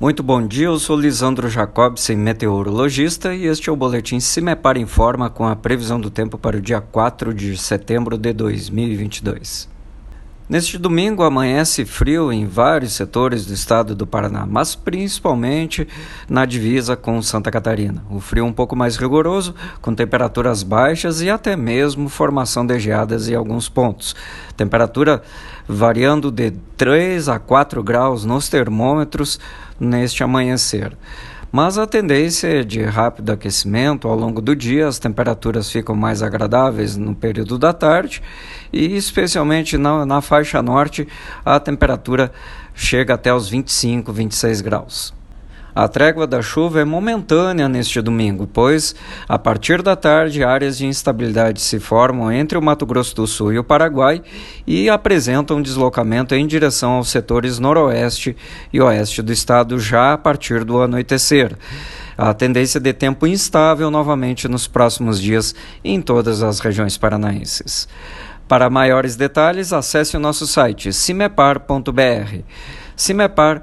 Muito bom dia, eu sou Lisandro Jacobsen, meteorologista, e este é o boletim Cimepar Informa com a previsão do tempo para o dia 4 de setembro de 2022. Neste domingo amanhece frio em vários setores do estado do Paraná, mas principalmente na divisa com Santa Catarina. O frio um pouco mais rigoroso, com temperaturas baixas e até mesmo formação de geadas em alguns pontos. Temperatura variando de 3 a 4 graus nos termômetros neste amanhecer mas a tendência é de rápido aquecimento ao longo do dia, as temperaturas ficam mais agradáveis no período da tarde e, especialmente na, na faixa norte, a temperatura chega até os 25, 26 graus. A trégua da chuva é momentânea neste domingo, pois, a partir da tarde, áreas de instabilidade se formam entre o Mato Grosso do Sul e o Paraguai e apresentam deslocamento em direção aos setores noroeste e oeste do estado já a partir do anoitecer. A tendência de tempo instável novamente nos próximos dias em todas as regiões paranaenses. Para maiores detalhes, acesse o nosso site cimepar.br. Cimepar